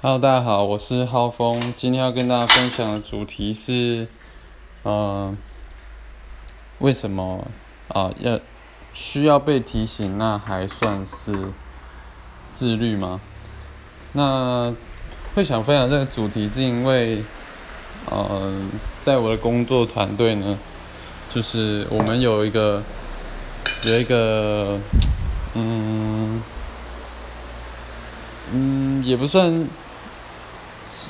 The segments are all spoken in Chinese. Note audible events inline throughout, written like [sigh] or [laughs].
Hello，大家好，我是浩峰。今天要跟大家分享的主题是，呃，为什么啊要需要被提醒？那还算是自律吗？那会想分享这个主题，是因为，呃，在我的工作团队呢，就是我们有一个有一个，嗯嗯，也不算。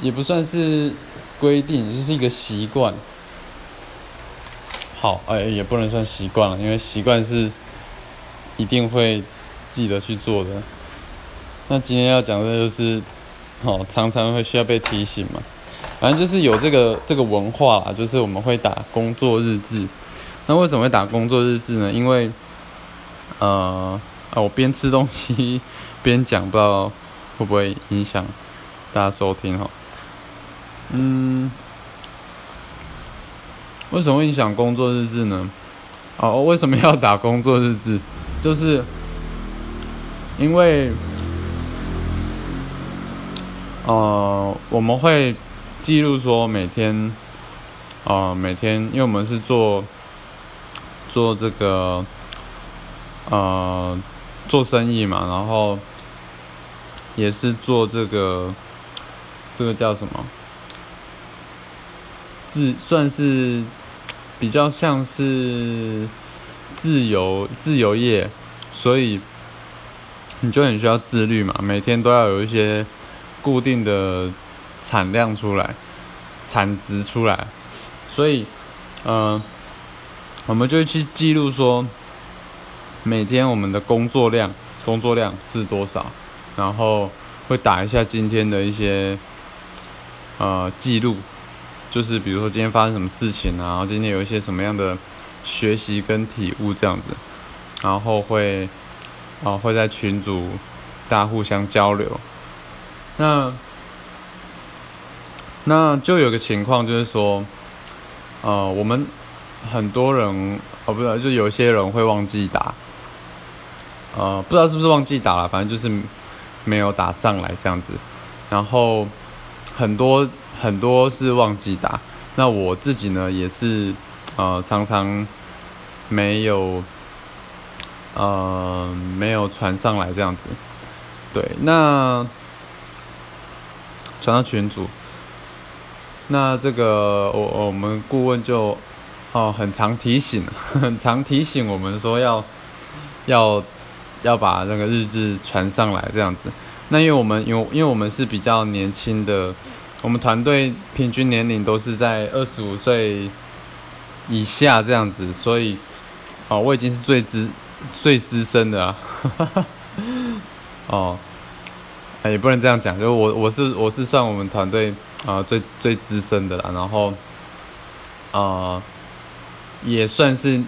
也不算是规定，就是一个习惯。好，哎，也不能算习惯了，因为习惯是一定会记得去做的。那今天要讲的就是，哦，常常会需要被提醒嘛。反正就是有这个这个文化啦，就是我们会打工作日志。那为什么会打工作日志呢？因为，呃，啊，我边吃东西边讲，不知道会不会影响大家收听哈。嗯，为什么影响工作日志呢？哦，为什么要打工作日志？就是因为，呃，我们会记录说每天，呃，每天，因为我们是做做这个，呃，做生意嘛，然后也是做这个，这个叫什么？自算是比较像是自由自由业，所以你就很需要自律嘛，每天都要有一些固定的产量出来，产值出来，所以嗯，我们就去记录说每天我们的工作量工作量是多少，然后会打一下今天的一些呃记录。就是比如说今天发生什么事情啊，然后今天有一些什么样的学习跟体悟这样子，然后会啊会在群组大家互相交流。那那就有个情况就是说，呃，我们很多人哦不是，就有些人会忘记打，呃不知道是不是忘记打了，反正就是没有打上来这样子，然后很多。很多是忘记打，那我自己呢也是，呃，常常没有，呃，没有传上来这样子。对，那传到群组，那这个我我们顾问就哦很常提醒，很 [laughs] 常提醒我们说要要要把那个日志传上来这样子。那因为我们因为因为我们是比较年轻的。我们团队平均年龄都是在二十五岁以下这样子，所以，哦，我已经是最资最资深的啊，[laughs] 哦，也不能这样讲，就我我是我是算我们团队啊最最资深的啦，然后，啊，也算是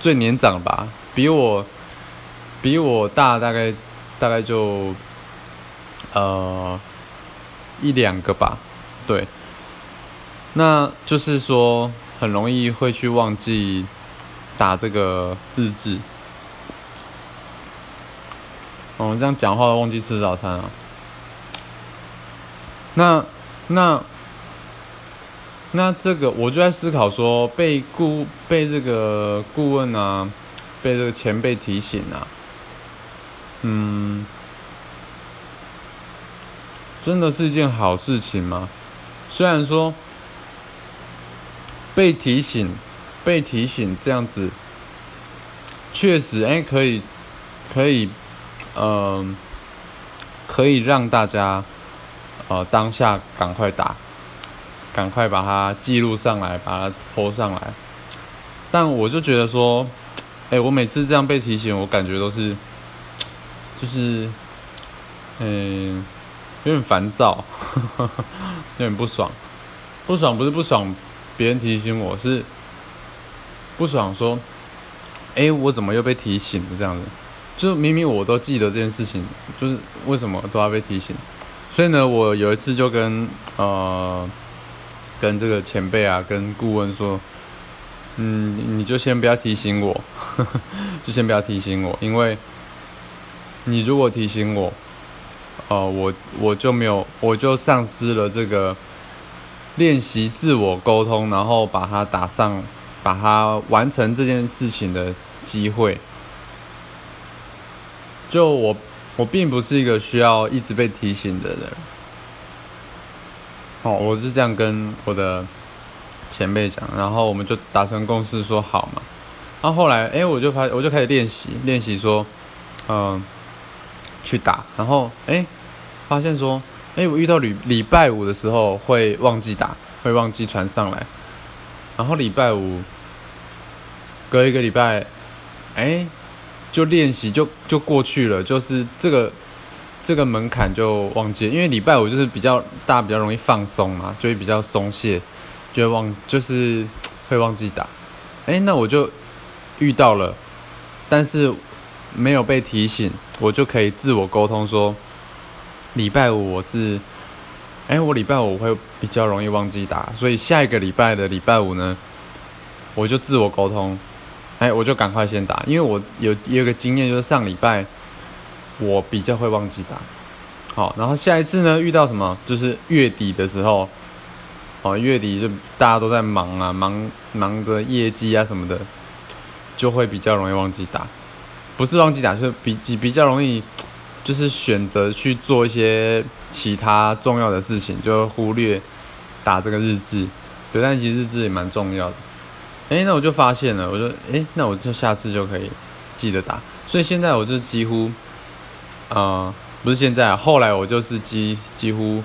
最年长吧，比我比我大大概大概就，呃。一两个吧，对，那就是说很容易会去忘记打这个日志。哦，这样讲话忘记吃早餐啊？那那那这个我就在思考说，被顾被这个顾问啊，被这个前辈提醒啊，嗯。真的是一件好事情吗？虽然说被提醒、被提醒这样子，确实哎，可以可以，嗯，可以让大家呃当下赶快打，赶快把它记录上来，把它拖上来。但我就觉得说，哎，我每次这样被提醒，我感觉都是就是，嗯。有点烦躁，[laughs] 有点不爽，不爽不是不爽，别人提醒我是不爽，说，哎，我怎么又被提醒了？这样子，就明明我都记得这件事情，就是为什么都要被提醒？所以呢，我有一次就跟呃，跟这个前辈啊，跟顾问说，嗯，你就先不要提醒我，[laughs] 就先不要提醒我，因为你如果提醒我。呃，我我就没有，我就丧失了这个练习自我沟通，然后把它打上，把它完成这件事情的机会。就我，我并不是一个需要一直被提醒的人。哦，我是这样跟我的前辈讲，然后我们就达成共识说好嘛。然后后来，哎，我就发，我就开始练习，练习说，嗯，去打。然后，哎。发现说，哎，我遇到礼礼拜五的时候会忘记打，会忘记传上来，然后礼拜五隔一个礼拜，哎，就练习就就过去了，就是这个这个门槛就忘记，因为礼拜五就是比较大家比较容易放松嘛，就会比较松懈，就会忘就是会忘记打，哎，那我就遇到了，但是没有被提醒，我就可以自我沟通说。礼拜五我是，哎，我礼拜五会比较容易忘记打，所以下一个礼拜的礼拜五呢，我就自我沟通，哎，我就赶快先打，因为我有有个经验，就是上礼拜我比较会忘记打，好，然后下一次呢遇到什么，就是月底的时候，哦，月底就大家都在忙啊，忙忙着业绩啊什么的，就会比较容易忘记打，不是忘记打，就是比比比较容易。就是选择去做一些其他重要的事情，就忽略打这个日志。对，但其实日志也蛮重要的。哎，那我就发现了，我说，哎，那我就下次就可以记得打。所以现在我就几乎，呃，不是现在，后来我就是几几乎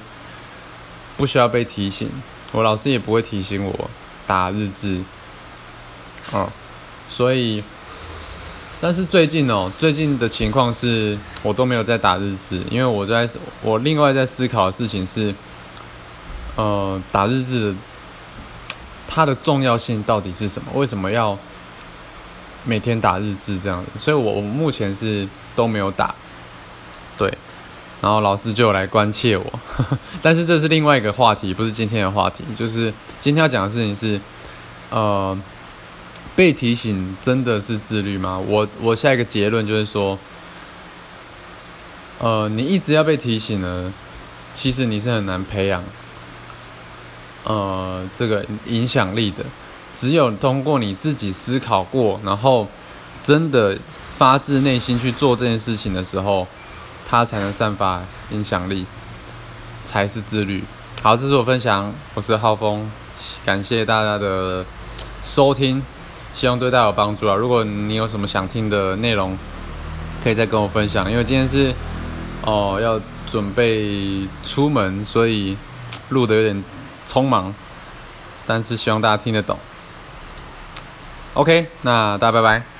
不需要被提醒，我老师也不会提醒我打日志。嗯，所以。但是最近哦，最近的情况是我都没有在打日志，因为我在我另外在思考的事情是，呃，打日志它的重要性到底是什么？为什么要每天打日志这样子？所以我我目前是都没有打，对，然后老师就来关切我，[laughs] 但是这是另外一个话题，不是今天的话题，就是今天要讲的事情是，呃。被提醒真的是自律吗？我我下一个结论就是说，呃，你一直要被提醒呢，其实你是很难培养，呃，这个影响力的。只有通过你自己思考过，然后真的发自内心去做这件事情的时候，它才能散发影响力，才是自律。好，这是我分享，我是浩峰，感谢大家的收听。希望对大家有帮助啊！如果你有什么想听的内容，可以再跟我分享。因为今天是哦要准备出门，所以录的有点匆忙，但是希望大家听得懂。OK，那大家拜拜。